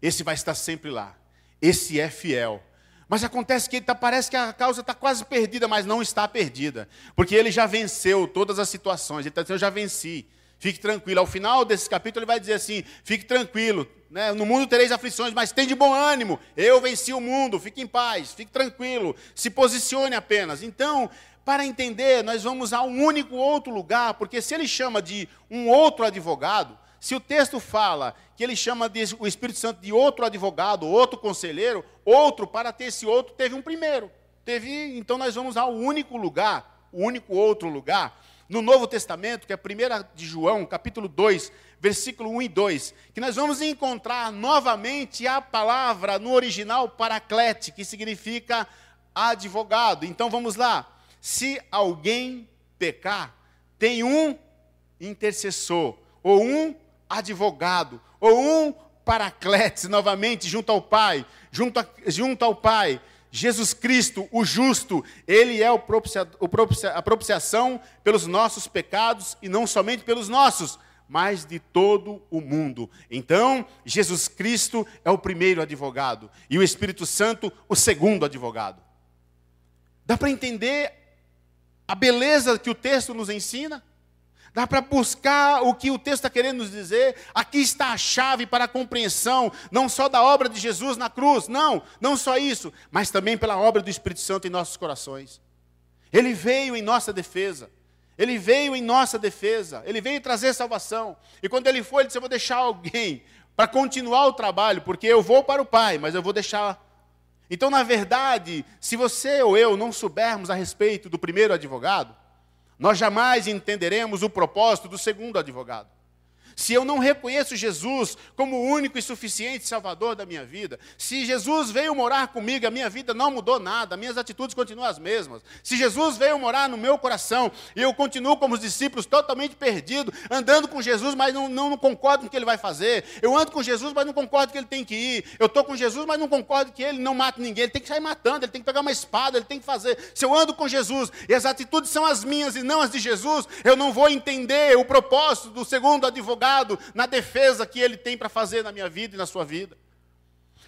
Esse vai estar sempre lá. Esse é fiel. Mas acontece que tá, parece que a causa está quase perdida, mas não está perdida. Porque ele já venceu todas as situações. Ele está dizendo, eu já venci. Fique tranquilo. Ao final desse capítulo, ele vai dizer assim: fique tranquilo. Né? No mundo tereis aflições, mas tem de bom ânimo. Eu venci o mundo. Fique em paz, fique tranquilo. Se posicione apenas. Então, para entender, nós vamos a um único outro lugar, porque se ele chama de um outro advogado, se o texto fala que ele chama de, o Espírito Santo de outro advogado, outro conselheiro, outro, para ter esse outro, teve um primeiro. Teve, então nós vamos ao único lugar, o único outro lugar, no Novo Testamento, que é 1 de João, capítulo 2, versículo 1 e 2, que nós vamos encontrar novamente a palavra no original paraclete, que significa advogado. Então vamos lá. Se alguém pecar, tem um intercessor, ou um advogado, ou um paraclete, novamente, junto ao Pai, junto, a, junto ao Pai, Jesus Cristo, o justo, ele é o propicia, o propicia, a propiciação pelos nossos pecados e não somente pelos nossos, mas de todo o mundo. Então, Jesus Cristo é o primeiro advogado e o Espírito Santo o segundo advogado. Dá para entender a beleza que o texto nos ensina? Dá para buscar o que o texto está querendo nos dizer. Aqui está a chave para a compreensão, não só da obra de Jesus na cruz, não, não só isso, mas também pela obra do Espírito Santo em nossos corações. Ele veio em nossa defesa, Ele veio em nossa defesa, ele veio trazer salvação. E quando ele foi, ele disse: Eu vou deixar alguém para continuar o trabalho, porque eu vou para o Pai, mas eu vou deixar. Então, na verdade, se você ou eu não soubermos a respeito do primeiro advogado, nós jamais entenderemos o propósito do segundo advogado se eu não reconheço Jesus como o único e suficiente Salvador da minha vida, se Jesus veio morar comigo, a minha vida não mudou nada, minhas atitudes continuam as mesmas. Se Jesus veio morar no meu coração e eu continuo como os discípulos totalmente perdido, andando com Jesus, mas não, não, não concordo com o que ele vai fazer. Eu ando com Jesus, mas não concordo que ele tem que ir. Eu estou com Jesus, mas não concordo que ele não mata ninguém. Ele tem que sair matando, ele tem que pegar uma espada, ele tem que fazer. Se eu ando com Jesus e as atitudes são as minhas e não as de Jesus, eu não vou entender o propósito do segundo advogado na defesa que ele tem para fazer na minha vida e na sua vida.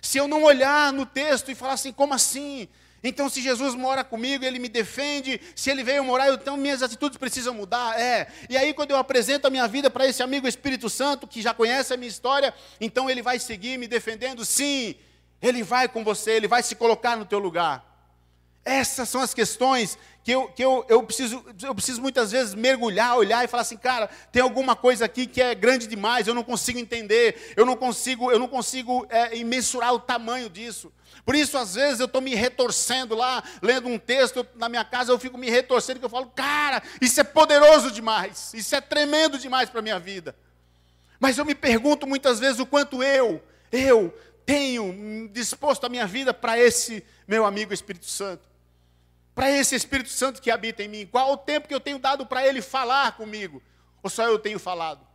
Se eu não olhar no texto e falar assim, como assim? Então, se Jesus mora comigo, ele me defende. Se ele veio morar, então minhas atitudes precisam mudar. É. E aí, quando eu apresento a minha vida para esse amigo Espírito Santo, que já conhece a minha história, então ele vai seguir me defendendo. Sim, ele vai com você, ele vai se colocar no teu lugar. Essas são as questões que eu, que eu, eu, preciso, eu preciso muitas vezes mergulhar, olhar e falar assim, cara, tem alguma coisa aqui que é grande demais, eu não consigo entender, eu não consigo, eu não consigo é, mensurar o tamanho disso. Por isso, às vezes, eu estou me retorcendo lá, lendo um texto na minha casa, eu fico me retorcendo, que eu falo, cara, isso é poderoso demais, isso é tremendo demais para a minha vida. Mas eu me pergunto muitas vezes o quanto eu, eu tenho disposto a minha vida para esse meu amigo Espírito Santo para esse Espírito Santo que habita em mim? Qual o tempo que eu tenho dado para ele falar comigo? Ou só eu tenho falado?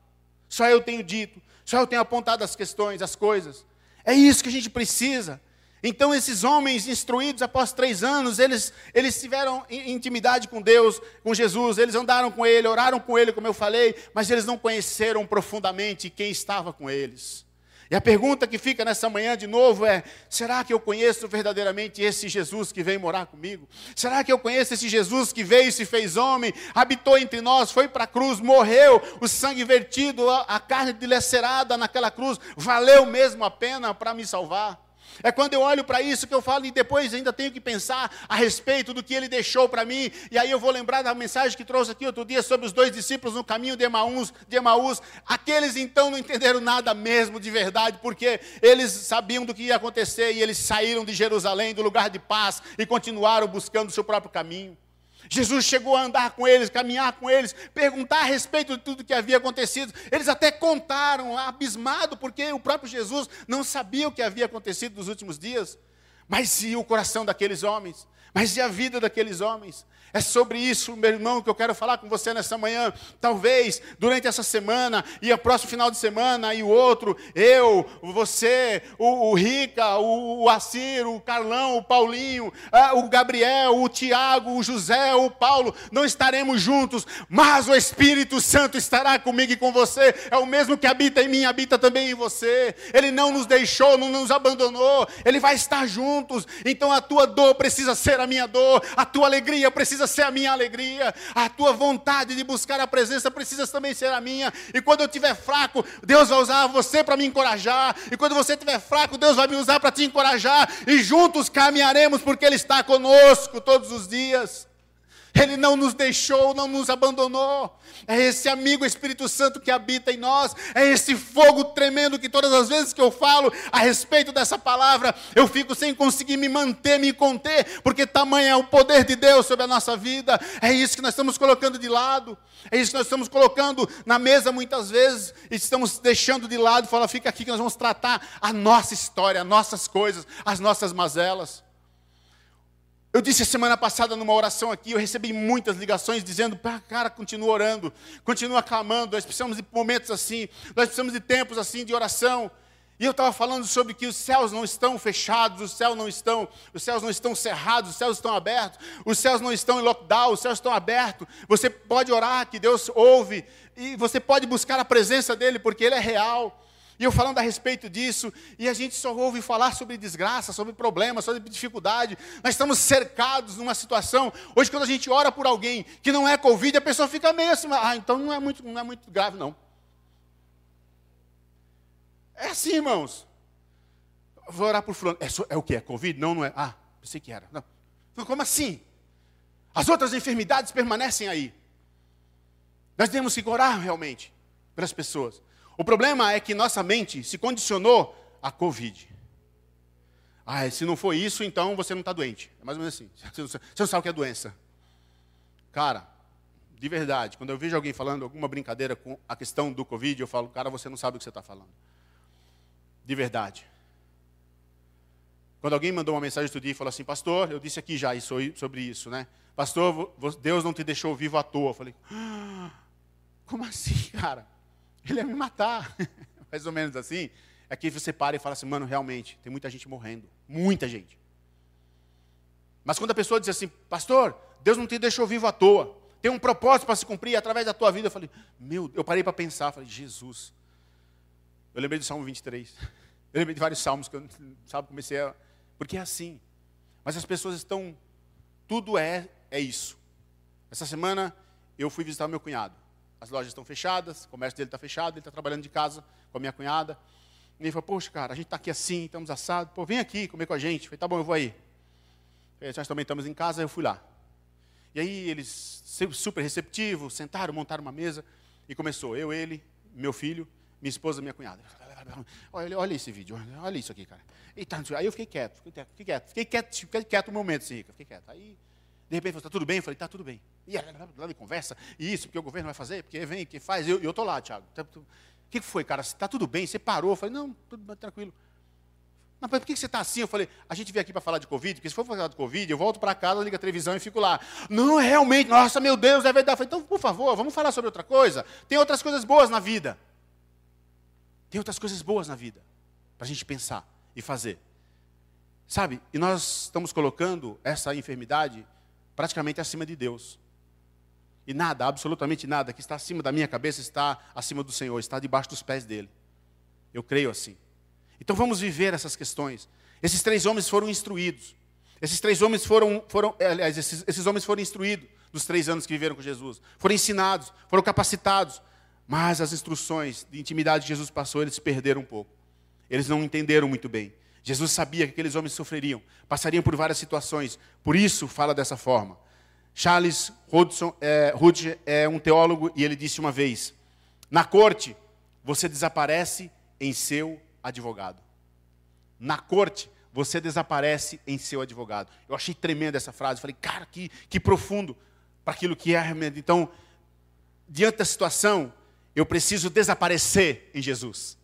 Só eu tenho dito? Só eu tenho apontado as questões, as coisas? É isso que a gente precisa. Então, esses homens instruídos após três anos, eles, eles tiveram intimidade com Deus, com Jesus, eles andaram com Ele, oraram com Ele, como eu falei, mas eles não conheceram profundamente quem estava com eles. E a pergunta que fica nessa manhã de novo é: será que eu conheço verdadeiramente esse Jesus que veio morar comigo? Será que eu conheço esse Jesus que veio e se fez homem, habitou entre nós, foi para a cruz, morreu, o sangue vertido, a carne dilacerada naquela cruz, valeu mesmo a pena para me salvar? É quando eu olho para isso que eu falo e depois ainda tenho que pensar a respeito do que ele deixou para mim. E aí eu vou lembrar da mensagem que trouxe aqui outro dia sobre os dois discípulos no caminho de Emaús. De Emaús. Aqueles então não entenderam nada mesmo de verdade, porque eles sabiam do que ia acontecer e eles saíram de Jerusalém, do lugar de paz, e continuaram buscando o seu próprio caminho. Jesus chegou a andar com eles, caminhar com eles, perguntar a respeito de tudo que havia acontecido. Eles até contaram, abismado, porque o próprio Jesus não sabia o que havia acontecido nos últimos dias. Mas e o coração daqueles homens? Mas e a vida daqueles homens? É sobre isso, meu irmão, que eu quero falar com você nessa manhã. Talvez durante essa semana e o próximo final de semana e o outro, eu, você, o, o Rica, o, o Assir, o Carlão, o Paulinho, ah, o Gabriel, o Tiago, o José, o Paulo, não estaremos juntos, mas o Espírito Santo estará comigo e com você. É o mesmo que habita em mim, habita também em você. Ele não nos deixou, não nos abandonou. Ele vai estar juntos. Então a tua dor precisa ser a minha dor, a tua alegria precisa ser a minha alegria, a tua vontade de buscar a presença precisa também ser a minha. E quando eu estiver fraco, Deus vai usar você para me encorajar. E quando você estiver fraco, Deus vai me usar para te encorajar. E juntos caminharemos, porque Ele está conosco todos os dias. Ele não nos deixou, não nos abandonou. É esse amigo Espírito Santo que habita em nós. É esse fogo tremendo que todas as vezes que eu falo a respeito dessa palavra, eu fico sem conseguir me manter, me conter, porque tamanho é o poder de Deus sobre a nossa vida. É isso que nós estamos colocando de lado. É isso que nós estamos colocando na mesa muitas vezes e estamos deixando de lado. Fala, fica aqui que nós vamos tratar a nossa história, as nossas coisas, as nossas mazelas. Eu disse a semana passada numa oração aqui, eu recebi muitas ligações dizendo, cara, continua orando, continua clamando, nós precisamos de momentos assim, nós precisamos de tempos assim de oração. E eu estava falando sobre que os céus não estão fechados, os céus não estão, os céus não estão cerrados, os céus estão abertos, os céus não estão em lockdown, os céus estão abertos. Você pode orar que Deus ouve e você pode buscar a presença dele porque ele é real. E eu falando a respeito disso, e a gente só ouve falar sobre desgraça, sobre problemas, sobre dificuldade. Nós estamos cercados numa situação. Hoje, quando a gente ora por alguém que não é Covid, a pessoa fica meio assim, ah, então não é muito, não é muito grave, não. É assim, irmãos. Vou orar por fulano. É, é o que? É Covid? Não, não é. Ah, pensei que era. Não. Como assim? As outras enfermidades permanecem aí. Nós temos que orar realmente pelas pessoas. O problema é que nossa mente se condicionou à Covid. Ah, se não for isso, então você não está doente. É mais ou menos assim. Você não sabe o que é doença. Cara, de verdade, quando eu vejo alguém falando alguma brincadeira com a questão do Covid, eu falo, cara, você não sabe o que você está falando. De verdade. Quando alguém mandou uma mensagem outro dia e falou assim, pastor, eu disse aqui já sobre isso, né? Pastor, Deus não te deixou vivo à toa. Eu falei, ah, como assim, *laughs* cara? Ele ia me matar. *laughs* Mais ou menos assim. É que você para e fala assim, mano, realmente, tem muita gente morrendo. Muita gente. Mas quando a pessoa diz assim, pastor, Deus não te deixou vivo à toa. Tem um propósito para se cumprir através da tua vida. Eu falei, meu, eu parei para pensar, falei, Jesus. Eu lembrei do Salmo 23. *laughs* Eu lembrei de vários salmos que eu, sabe, comecei a. Porque é assim. Mas as pessoas estão. Tudo é, é isso. Essa semana eu fui visitar meu cunhado. As lojas estão fechadas, o comércio dele está fechado, ele está trabalhando de casa com a minha cunhada. E ele falou, poxa, cara, a gente está aqui assim, estamos assados. Pô, vem aqui comer com a gente. Eu falei, tá bom, eu vou aí. Nós também estamos em casa, eu fui lá. E aí eles, super receptivos, sentaram, montaram uma mesa e começou. Eu, ele, meu filho, minha esposa, minha cunhada. Olha, olha esse vídeo, olha isso aqui, cara. E tá, aí eu fiquei quieto, fiquei quieto, fiquei quieto, fiquei quieto, fiquei quieto um momento, assim, fiquei quieto. Aí, de repente, falou, está tudo bem? Eu falei, está tudo bem. E lá de conversa, e isso, porque o governo vai fazer, porque vem, que faz, e eu estou lá, Tiago. Tá o que foi, cara? Está tudo bem? Você parou? Eu falei, não, tudo tranquilo. Mas por que você está assim? Eu falei, a gente veio aqui para falar de Covid, porque se for falar de Covid, eu volto para casa, ligo a televisão e fico lá. Não, realmente, nossa, meu Deus, é verdade. Eu falei, então, por favor, vamos falar sobre outra coisa. Tem outras coisas boas na vida. Tem outras coisas boas na vida para a gente pensar e fazer. Sabe? E nós estamos colocando essa enfermidade praticamente acima de Deus. E nada, absolutamente nada que está acima da minha cabeça está acima do Senhor, está debaixo dos pés dele. Eu creio assim. Então vamos viver essas questões. Esses três homens foram instruídos. Esses três homens foram, foram aliás, esses, esses homens foram instruídos dos três anos que viveram com Jesus. Foram ensinados, foram capacitados. Mas as instruções de intimidade que Jesus passou, eles perderam um pouco. Eles não entenderam muito bem. Jesus sabia que aqueles homens sofreriam, passariam por várias situações. Por isso fala dessa forma. Charles Hudson, é, é um teólogo e ele disse uma vez: Na corte, você desaparece em seu advogado. Na corte, você desaparece em seu advogado. Eu achei tremenda essa frase. Falei, cara, que, que profundo para aquilo que é realmente. Então, diante da situação, eu preciso desaparecer em Jesus.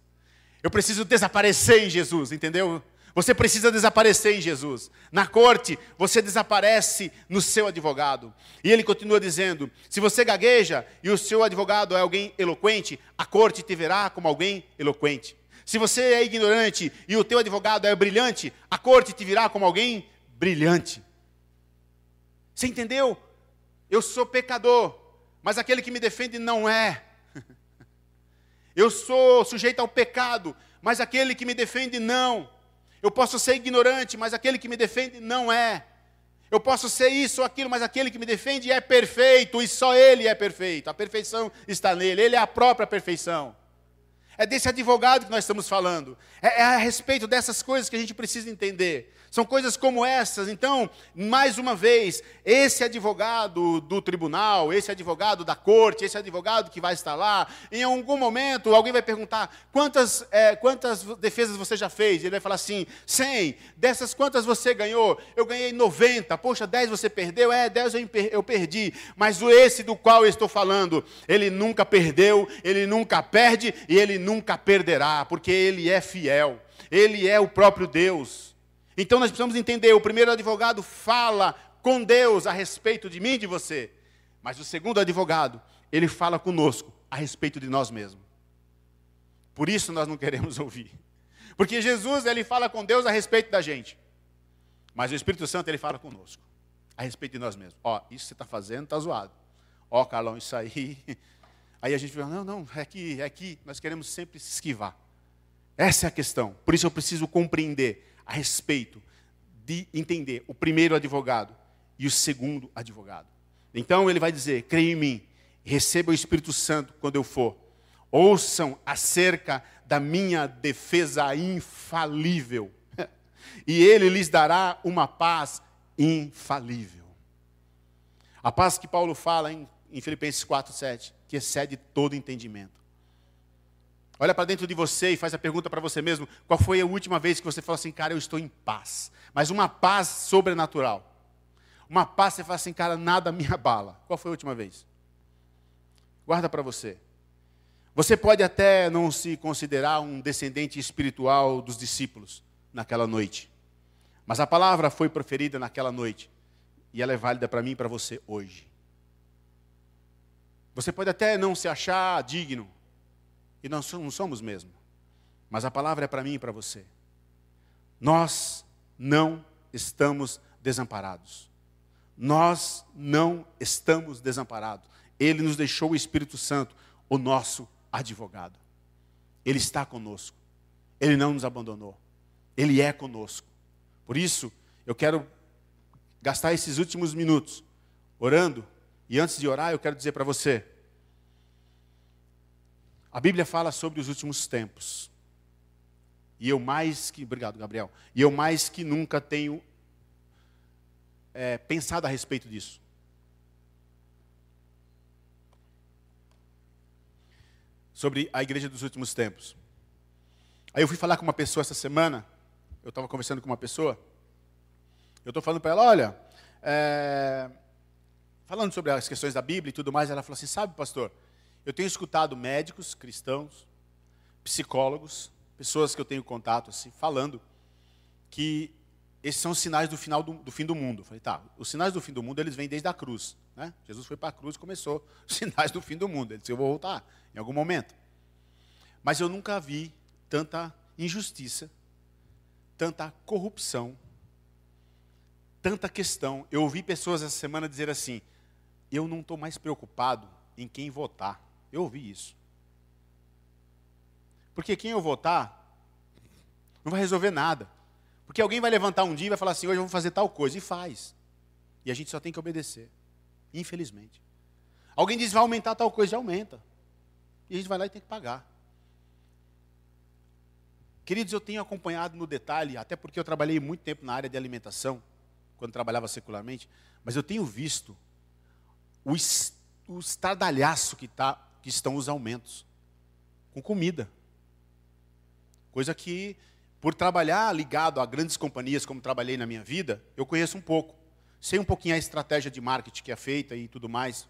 Eu preciso desaparecer em Jesus, entendeu? Você precisa desaparecer em Jesus. Na corte, você desaparece no seu advogado. E ele continua dizendo: se você gagueja e o seu advogado é alguém eloquente, a corte te verá como alguém eloquente. Se você é ignorante e o teu advogado é brilhante, a corte te virá como alguém brilhante. Você entendeu? Eu sou pecador, mas aquele que me defende não é. Eu sou sujeito ao pecado, mas aquele que me defende não. Eu posso ser ignorante, mas aquele que me defende não é. Eu posso ser isso ou aquilo, mas aquele que me defende é perfeito e só ele é perfeito. A perfeição está nele, ele é a própria perfeição. É desse advogado que nós estamos falando. É, é, a respeito dessas coisas que a gente precisa entender. São coisas como essas. Então, mais uma vez, esse advogado do tribunal, esse advogado da corte, esse advogado que vai estar lá, em algum momento alguém vai perguntar: quantas, é, quantas defesas você já fez? Ele vai falar assim: 100. Dessas quantas você ganhou? Eu ganhei 90. Poxa, 10 você perdeu? É, 10 eu perdi. Mas o esse do qual eu estou falando, ele nunca perdeu, ele nunca perde e ele nunca perderá, porque ele é fiel. Ele é o próprio Deus. Então nós precisamos entender: o primeiro advogado fala com Deus a respeito de mim e de você, mas o segundo advogado, ele fala conosco a respeito de nós mesmos. Por isso nós não queremos *laughs* ouvir. Porque Jesus, ele fala com Deus a respeito da gente. Mas o Espírito Santo, ele fala conosco a respeito de nós mesmos. Ó, isso que você está fazendo está zoado. Ó, Carlão, isso aí. *laughs* Aí a gente fala, não, não, é aqui, é aqui. Nós queremos sempre se esquivar. Essa é a questão. Por isso eu preciso compreender a respeito de entender o primeiro advogado e o segundo advogado. Então ele vai dizer: creia em mim, receba o Espírito Santo quando eu for. Ouçam acerca da minha defesa infalível, *laughs* e ele lhes dará uma paz infalível. A paz que Paulo fala em, em Filipenses 4, 7, que excede todo entendimento. Olha para dentro de você e faz a pergunta para você mesmo: qual foi a última vez que você falou assim, cara, eu estou em paz? Mas uma paz sobrenatural. Uma paz, você fala assim, cara, nada me abala. Qual foi a última vez? Guarda para você. Você pode até não se considerar um descendente espiritual dos discípulos naquela noite. Mas a palavra foi proferida naquela noite. E ela é válida para mim e para você hoje. Você pode até não se achar digno. E nós não somos mesmo. Mas a palavra é para mim e para você. Nós não estamos desamparados. Nós não estamos desamparados. Ele nos deixou o Espírito Santo, o nosso advogado. Ele está conosco. Ele não nos abandonou. Ele é conosco. Por isso, eu quero gastar esses últimos minutos orando. E antes de orar, eu quero dizer para você: a Bíblia fala sobre os últimos tempos. E eu mais que. Obrigado, Gabriel. E eu mais que nunca tenho é, pensado a respeito disso. Sobre a igreja dos últimos tempos. Aí eu fui falar com uma pessoa essa semana. Eu estava conversando com uma pessoa. Eu estou falando para ela: olha, é, falando sobre as questões da Bíblia e tudo mais. Ela falou assim: sabe, pastor, eu tenho escutado médicos cristãos, psicólogos, pessoas que eu tenho contato assim, falando que esses são os sinais do final do, do, fim do mundo. Eu falei, tá, os sinais do fim do mundo eles vêm desde a cruz. Né? Jesus foi para a cruz e começou os *laughs* sinais do fim do mundo. Ele disse, eu vou voltar em algum momento. Mas eu nunca vi tanta injustiça, tanta corrupção, tanta questão. Eu ouvi pessoas essa semana dizer assim: eu não estou mais preocupado em quem votar. Eu ouvi isso. Porque quem eu votar não vai resolver nada. Porque alguém vai levantar um dia e vai falar assim: hoje eu vou fazer tal coisa. E faz. E a gente só tem que obedecer. Infelizmente. Alguém diz: vai aumentar tal coisa, já aumenta. E a gente vai lá e tem que pagar. Queridos, eu tenho acompanhado no detalhe, até porque eu trabalhei muito tempo na área de alimentação, quando trabalhava secularmente, mas eu tenho visto o, o estardalhaço que, tá, que estão os aumentos com comida. Coisa que por trabalhar ligado a grandes companhias, como trabalhei na minha vida, eu conheço um pouco. Sei um pouquinho a estratégia de marketing que é feita e tudo mais,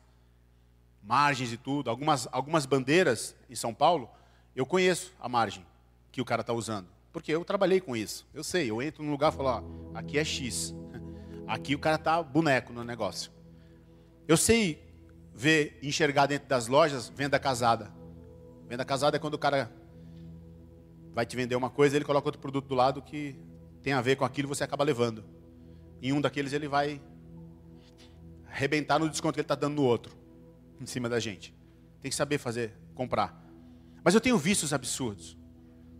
margens e tudo. Algumas, algumas bandeiras em São Paulo, eu conheço a margem que o cara está usando. Porque eu trabalhei com isso. Eu sei, eu entro num lugar e falo, ó, aqui é X. *laughs* Aqui o cara está boneco no negócio. Eu sei ver, enxergar dentro das lojas venda casada. Venda casada é quando o cara vai te vender uma coisa, ele coloca outro produto do lado que tem a ver com aquilo, você acaba levando. Em um daqueles ele vai arrebentar no desconto que ele está dando no outro, em cima da gente. Tem que saber fazer, comprar. Mas eu tenho vícios absurdos.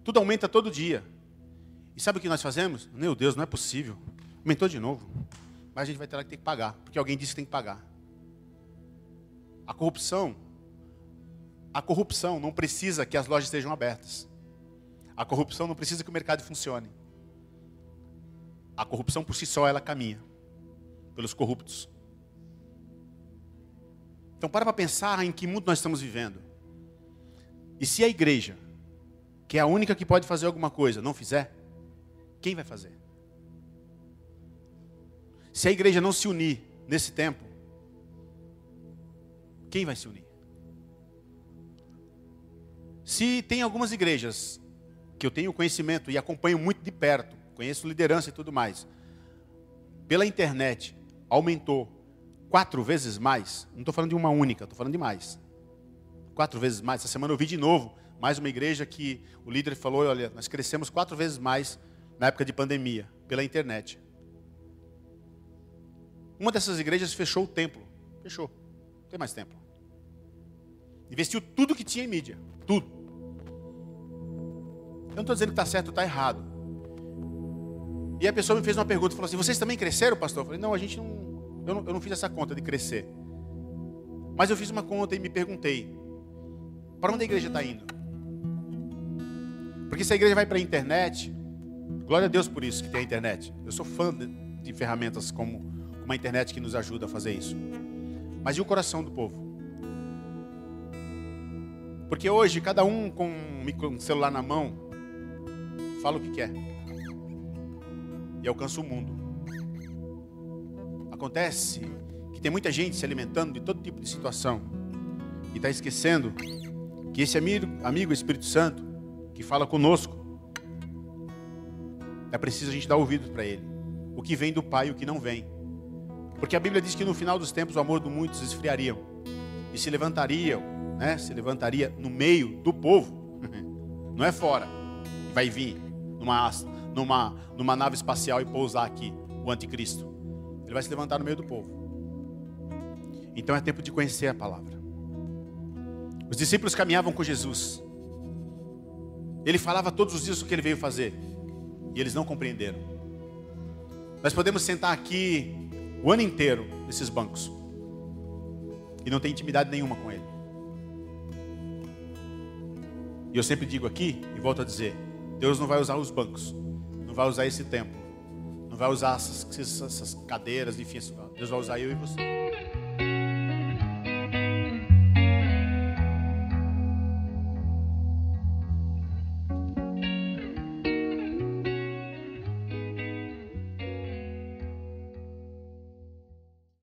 Tudo aumenta todo dia. E sabe o que nós fazemos? Meu Deus, não é possível. Aumentou de novo. Mas a gente vai ter que ter que pagar, porque alguém disse que tem que pagar. A corrupção, a corrupção não precisa que as lojas estejam abertas. A corrupção não precisa que o mercado funcione. A corrupção por si só ela caminha pelos corruptos. Então para para pensar em que mundo nós estamos vivendo. E se a igreja, que é a única que pode fazer alguma coisa, não fizer, quem vai fazer? Se a igreja não se unir nesse tempo, quem vai se unir? Se tem algumas igrejas que eu tenho conhecimento e acompanho muito de perto, conheço liderança e tudo mais, pela internet aumentou quatro vezes mais, não estou falando de uma única, estou falando de mais. Quatro vezes mais. Essa semana eu vi de novo mais uma igreja que o líder falou: olha, nós crescemos quatro vezes mais na época de pandemia, pela internet. Uma dessas igrejas fechou o templo. Fechou. Não tem mais templo. Investiu tudo que tinha em mídia. Tudo. Eu não estou dizendo que está certo ou está errado. E a pessoa me fez uma pergunta, falou assim, vocês também cresceram, pastor? Eu falei, não, a gente não eu, não, eu não fiz essa conta de crescer. Mas eu fiz uma conta e me perguntei, para onde a igreja está indo? Porque se a igreja vai para a internet, glória a Deus por isso que tem a internet. Eu sou fã de, de ferramentas como uma internet que nos ajuda a fazer isso. Mas e o coração do povo? Porque hoje, cada um com um celular na mão, fala o que quer. E alcança o mundo. Acontece que tem muita gente se alimentando de todo tipo de situação. E está esquecendo que esse amigo, amigo Espírito Santo, que fala conosco, é preciso a gente dar ouvidos para ele. O que vem do Pai e o que não vem. Porque a Bíblia diz que no final dos tempos o amor de muitos esfriaria e se levantariam, né? Se levantaria no meio do povo, *laughs* não é fora. Vai vir numa, numa, numa nave espacial e pousar aqui o anticristo. Ele vai se levantar no meio do povo. Então é tempo de conhecer a palavra. Os discípulos caminhavam com Jesus. Ele falava todos os dias o que ele veio fazer. E eles não compreenderam. Nós podemos sentar aqui o ano inteiro nesses bancos e não tem intimidade nenhuma com Ele. E eu sempre digo aqui e volto a dizer: Deus não vai usar os bancos, não vai usar esse tempo, não vai usar essas, essas cadeiras, enfim, Deus vai usar eu e você.